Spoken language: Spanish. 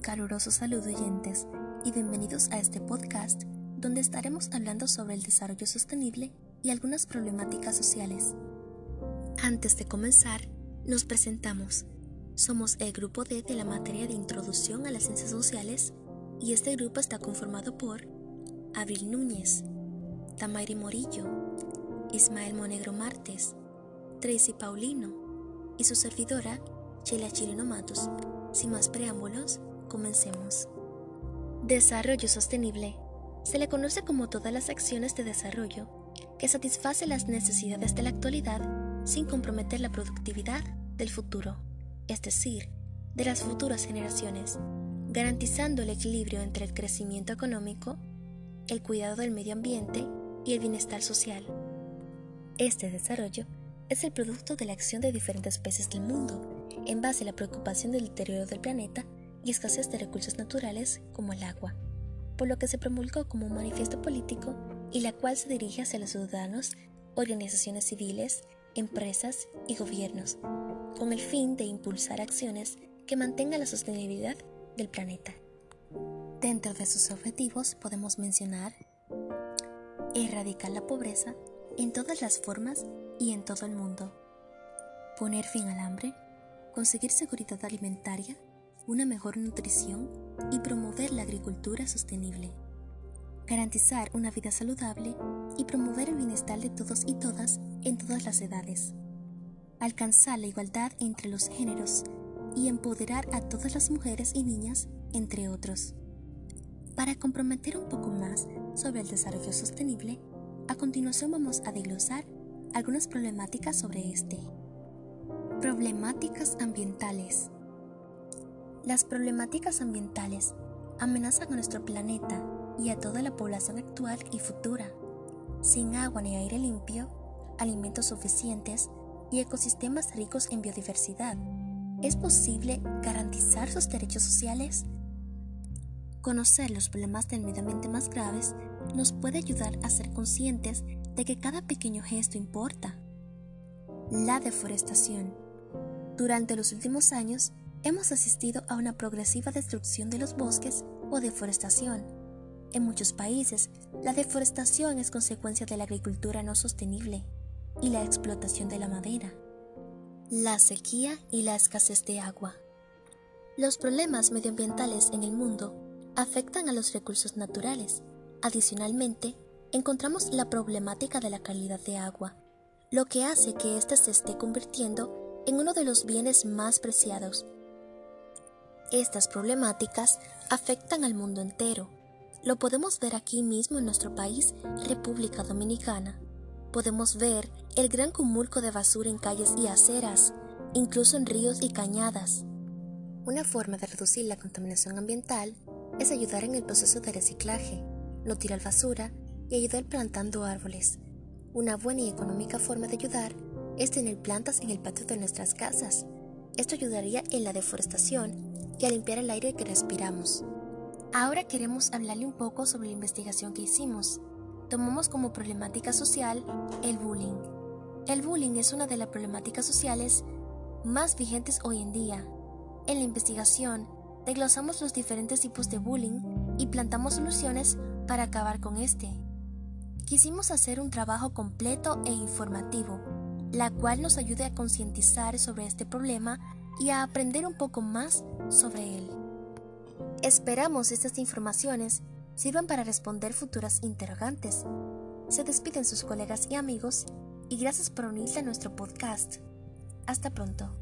caluroso saludo oyentes y bienvenidos a este podcast donde estaremos hablando sobre el desarrollo sostenible y algunas problemáticas sociales. Antes de comenzar, nos presentamos. Somos el grupo D de la materia de Introducción a las Ciencias Sociales y este grupo está conformado por Abril Núñez, Tamairi Morillo, Ismael Monegro Martes, Tracy Paulino y su servidora, Sheila Chileno Matos. Sin más preámbulos, comencemos. Desarrollo sostenible. Se le conoce como todas las acciones de desarrollo que satisface las necesidades de la actualidad sin comprometer la productividad del futuro, es decir, de las futuras generaciones, garantizando el equilibrio entre el crecimiento económico, el cuidado del medio ambiente y el bienestar social. Este desarrollo es el producto de la acción de diferentes países del mundo en base a la preocupación del deterioro del planeta y escasez de recursos naturales como el agua, por lo que se promulgó como un manifiesto político y la cual se dirige hacia los ciudadanos, organizaciones civiles, empresas y gobiernos, con el fin de impulsar acciones que mantengan la sostenibilidad del planeta. Dentro de sus objetivos podemos mencionar erradicar la pobreza en todas las formas y en todo el mundo, poner fin al hambre, conseguir seguridad alimentaria, una mejor nutrición y promover la agricultura sostenible, garantizar una vida saludable y promover el bienestar de todos y todas en todas las edades, alcanzar la igualdad entre los géneros y empoderar a todas las mujeres y niñas, entre otros. Para comprometer un poco más sobre el desarrollo sostenible, a continuación vamos a desglosar algunas problemáticas sobre este. Problemáticas ambientales. Las problemáticas ambientales amenazan a nuestro planeta y a toda la población actual y futura. Sin agua ni aire limpio, alimentos suficientes y ecosistemas ricos en biodiversidad, ¿es posible garantizar sus derechos sociales? Conocer los problemas del más graves nos puede ayudar a ser conscientes de que cada pequeño gesto importa. La deforestación. Durante los últimos años, hemos asistido a una progresiva destrucción de los bosques o deforestación. En muchos países, la deforestación es consecuencia de la agricultura no sostenible y la explotación de la madera, la sequía y la escasez de agua. Los problemas medioambientales en el mundo afectan a los recursos naturales. Adicionalmente, encontramos la problemática de la calidad de agua, lo que hace que ésta se esté convirtiendo en uno de los bienes más preciados. Estas problemáticas afectan al mundo entero. Lo podemos ver aquí mismo en nuestro país, República Dominicana. Podemos ver el gran cumulco de basura en calles y aceras, incluso en ríos y cañadas. Una forma de reducir la contaminación ambiental es ayudar en el proceso de reciclaje, no tirar basura y ayudar plantando árboles. Una buena y económica forma de ayudar es tener plantas en el patio de nuestras casas. Esto ayudaría en la deforestación y a limpiar el aire que respiramos. Ahora queremos hablarle un poco sobre la investigación que hicimos. Tomamos como problemática social el bullying. El bullying es una de las problemáticas sociales más vigentes hoy en día. En la investigación, desglosamos los diferentes tipos de bullying y plantamos soluciones para acabar con este. Quisimos hacer un trabajo completo e informativo la cual nos ayude a concientizar sobre este problema y a aprender un poco más sobre él. Esperamos estas informaciones sirvan para responder futuras interrogantes. Se despiden sus colegas y amigos y gracias por unirse a nuestro podcast. Hasta pronto.